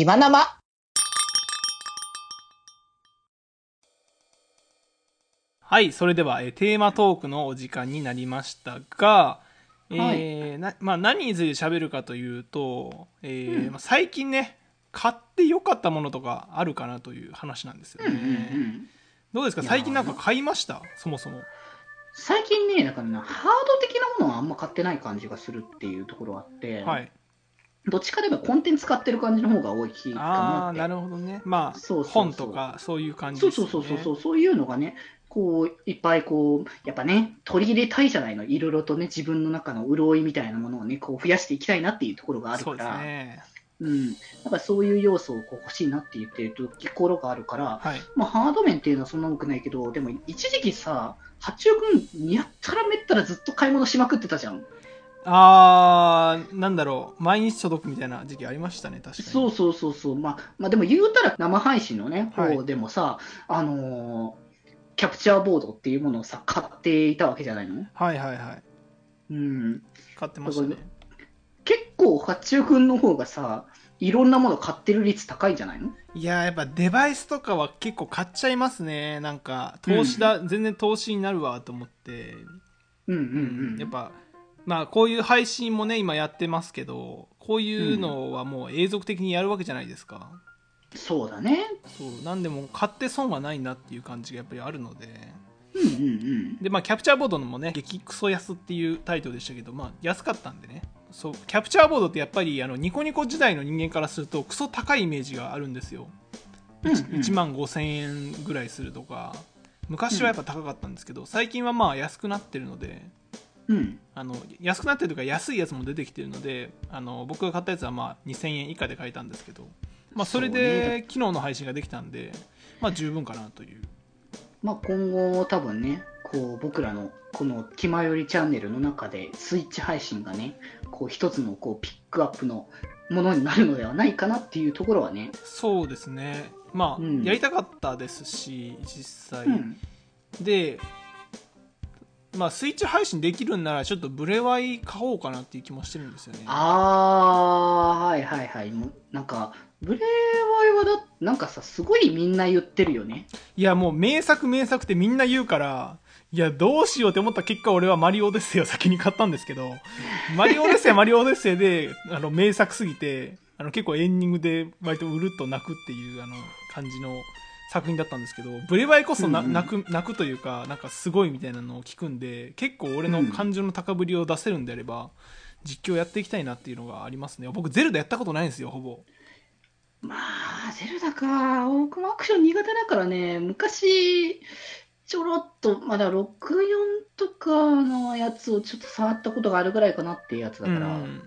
暇生。はい、それでは、えーテーマトークのお時間になりましたが、えーなまあ、何について喋るかというと、えーうん。まあ、最近ね買ってよかったものとかあるかなという話なんですよね、うんうんうん。どうですか？最近なんか買いました？そもそも。最近ね、だからね、ハード的なものはあんま買ってない感じがするっていうところがあって、はいどっちかでもコンテンツ買ってる感じの方が多い気かあなって。あなるほどねまあそうそうそう本とかそういう感じそうですよねそうそうそうそう、そういうのがね、こう、いっぱいこう、やっぱね、取り入れたいじゃないの。いろいろとね、自分の中の潤いみたいなものをね、こう増やしていきたいなっていうところがあるそうですから、ねうん。やっぱそういう要素をこう欲しいなって言ってるところがあるから、はいまあハード面っていうのはそんな多くないけど、でも一時期さ、八億君、やったらめったらずっと買い物しまくってたじゃん。あーなんだろう毎日届くみたいな時期ありましたね確かに。そうそうそうそう、まあ、まあでも言うたら生配信のね、はい。方でもさ、あのーキャプチャーボードっていうものをさ、買っていたわけじゃないの？はいはいはい。うん。買ってましたね。結構、八中君の方がさ、いろんなもの買ってる率高いんじゃないの？いやーやっぱデバイスとかは結構買っちゃいますね。なんか投資だ、全然投資になるわと思って、うんうんうん。やっぱまあこういう配信もね今やってますけどこういうのはもう永続的にやるわけじゃないですか、そうだね。そうなんでもう買って損はないなっていう感じがやっぱりあるので。うんうんうん。でまあキャプチャーボードのもね激クソ安っていうタイトルでしたけどまあ安かったんでね。そうキャプチャーボードってやっぱりあのニコニコ時代の人間からするとクソ高いイメージがあるんですよ。うんうん。1, 万5000円ぐらいするとか。昔はやっぱ高かったんですけど最近はまあ安くなってるのでうん。あの安くなってるとか安いやつも出てきてるのであの僕が買ったやつはまあ2000円以下で買えたんですけど、まあ、それでね昨日の配信ができたんで、まあ、十分かなというまあ今後多分ね、こう僕らのこの気まよりチャンネルの中でスイッチ配信がね、こう一つのこうピックアップのものになるのではないかなっていうところはね。そうですねまあ、うんやりたかったですし実際、うん。でまあスイッチ配信できるんならちょっとブレワイ買おうかなっていう気もしてるんですよねあー、はいはいはい。もうなんか、ブレワイはだ、なんかさ、すごいみんな言ってるよね。いやもう名作名作ってみんな言うからいやどうしようって思った結果俺はマリオオデッセイを 先に買ったんですけどマリオオデッセイは マリオオデッセイであの名作すぎてあの結構エンディングで割とうるっと泣くっていうあの感じの作品だったんですけどブレワイこそな、うんうん。泣く泣くというかなんかすごいみたいなのを聞くんで結構俺の感情の高ぶりを出せるんであれば、実況やっていきたいなっていうのがありますね。僕ゼルダやったことないんですよほぼ。まあ、ゼルダか。僕もアクション苦手だからね、昔、ちょろっと、まだ64とかのやつをちょっと触ったことがあるぐらいかなっていうやつだから。うん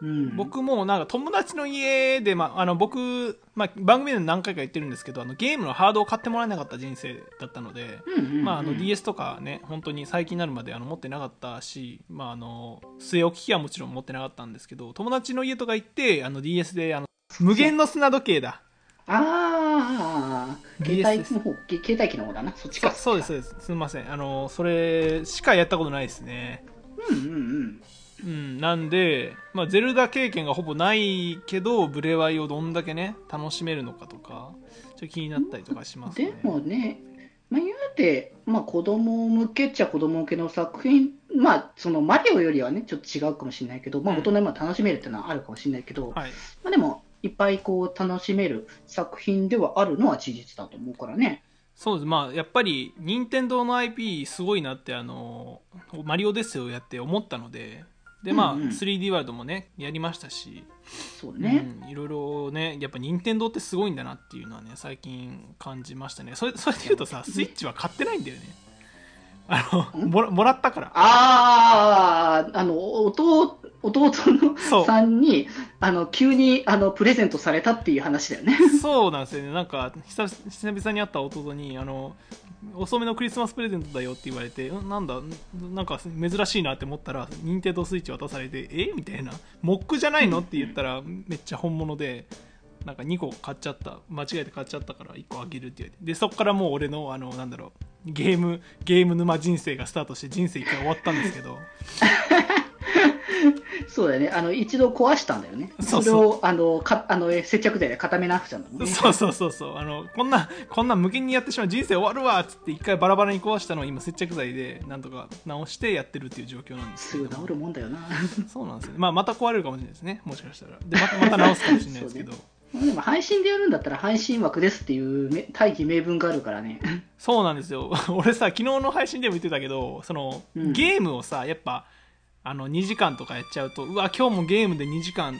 うん。僕もなんか友達の家で、まあ、あの僕、まあ、番組で何回か言ってるんですけどあのゲームのハードを買ってもらえなかった人生だったので、まあ、あの DS とかね本当に最近になるまであの持ってなかったし、まあ、あの据え置き機はもちろん持ってなかったんですけど友達の家とか行ってあの DS であの無限の砂時計だああ、携帯の方、け携帯機の方だな。そっちか。そそうですそうですすみませんあのそれしかやったことないですねうんうんうん。うん、なんで、まあ、ゼルダ経験がほぼないけどブレワイをどんだけね楽しめるのかとかちょっと気になったりとかしますでねもね、まあ、言うて、まあ、子供向けっちゃ子供向けの作品、まあ、そのマリオよりはね、ちょっと違うかもしれないけど、まあ、うん。大人でも楽しめるっていうのはあるかもしれないけど、はい。まあ、でも、いっぱいこう楽しめる作品ではあるのは事実だと思うからね。そうです。まあやっぱり任天堂の IP すごいなってあのマリオデッセイをやって思ったのででまあ、うんうん。3D ワールドもねやりましたし、そうね。うん、いろいろねやっぱ任天堂ってすごいんだなっていうのはね最近感じましたね。それそれで言うとさスイッチは買ってないんだよね。あのんもらもらったから。ああ、あの、弟、弟のさんに、あの、急に、あの、プレゼントされたっていう話だよね。そうなんですよね。なんか久々に会った弟にあの遅めのクリスマスプレゼントだよって言われて、うんなんだなんか珍しいなって思ったら任天堂スイッチ渡されてえみたいな。モックじゃないのって言ったらめっちゃ本物でなんか2個買っちゃった。間違えて買っちゃったから1個あげるって言われて。でそこからもう俺のあのなんだろうゲームゲーム沼人生がスタートして人生一回終わったんですけどそうだよね。あの、一度壊したんだよね。そうそうれを、あの、か、あの、接着剤で固めなくちゃなのね。そうそうそうそうあのこんなこんな無限にやってしまう人生終わるわっつって一回バラバラに壊したのを今接着剤でなんとか直してやってるっていう状況なんですすぐ治るもんだよな。そうなんですよね、まあ、また壊れるかもしれないですねもしかしたらでまたまた直すかもしれないですけど でも配信でやるんだったら配信枠ですっていうめ大義名分があるからね。そうなんですよ 俺さ昨日の配信でも言ってたけどその、うんゲームをさやっぱあの2時間とかやっちゃうとうわ今日もゲームで2時間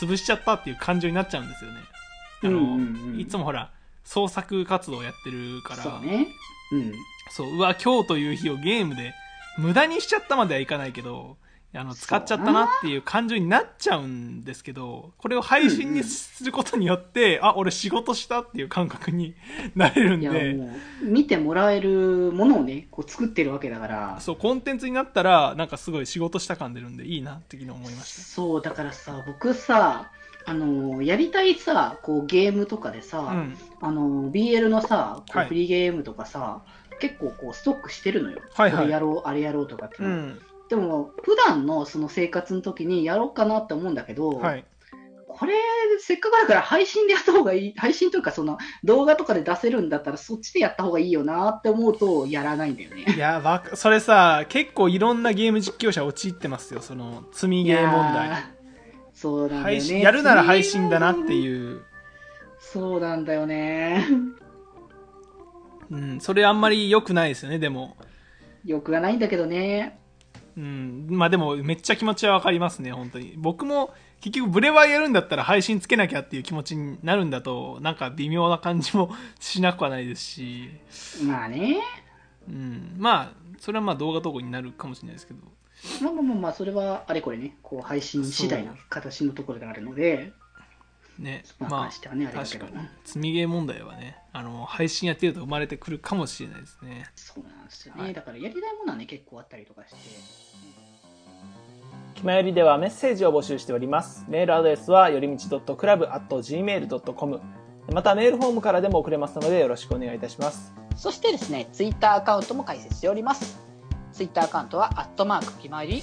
潰しちゃったっていう感情になっちゃうんですよねあの、うんうんうんいつもほら創作活動やってるからそうね。うん。そううわ今日という日をゲームで無駄にしちゃったまではいかないけどあの使っちゃったなっていう感情になっちゃうんですけどこれを配信にすることによって、あ俺仕事したっていう感覚になれるんで。見てもらえるものをね、こう作ってるわけだから。そうコンテンツになったらなんかすごい仕事した感出るんでいいなって昨日思いました。そう、だからさ、僕さ、あの、やりたいさ、こうゲームとかでさ、うん。あの、BL のさ、こうはい。フリーゲームとかさ、結構こうストックしてるのよ。はいはい。これやろう、あれやろうとかって。うんでも、普段のその生活の時にやろうかなって思うんだけど、はいこれ、せっかくだから配信でやった方がいい、配信というかその動画とかで出せるんだったらそっちでやった方がいいよなって思うとやらないんだよね。いやわかそれさ結構いろんなゲーム実況者陥ってますよその積みゲー問題そうなんだよね。やるなら配信だなってう。いうそうなんだよね。うん、それあんまり良くないですよね、でも。欲がないんだけどね。うん、まあでもめっちゃ気持ちはわかりますね、本当に。僕も結局ブレワイやるんだったら配信つけなきゃっていう気持ちになるんだと、なんか微妙な感じも しなくはないですし、まあね。うん、まあ、それはまあ動画投稿になるかもしれないですけど。まあまあまあまあ、それはあれこれね、こう配信次第の形のところであるので、ね、まあ、ね。確かに。積みゲー問題はね、あの、配信やってると生まれてくるかもしれないですね。そうなんですよね。はいだからやりたいものはね、結構あったりとかして。気まよりではメッセージを募集しております。メールアドレスはよりみち .club.gmail.com またメールフォームからでも送れますのでよろしくお願いいたします。そしてですね、ツイッターアカウントも開設しております。ツイッターアカウントは、アットマークきまり。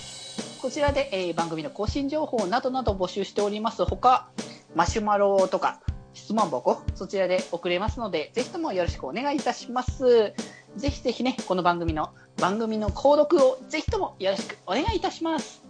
こちらで、えー番組の更新情報などなど募集しております。ほか、マシュマロとか、質問箱、そちらで送れますので、ぜひともよろしくお願いいたします。ぜひぜひね、この番組の、番組の購読をぜひともよろしくお願いいたします。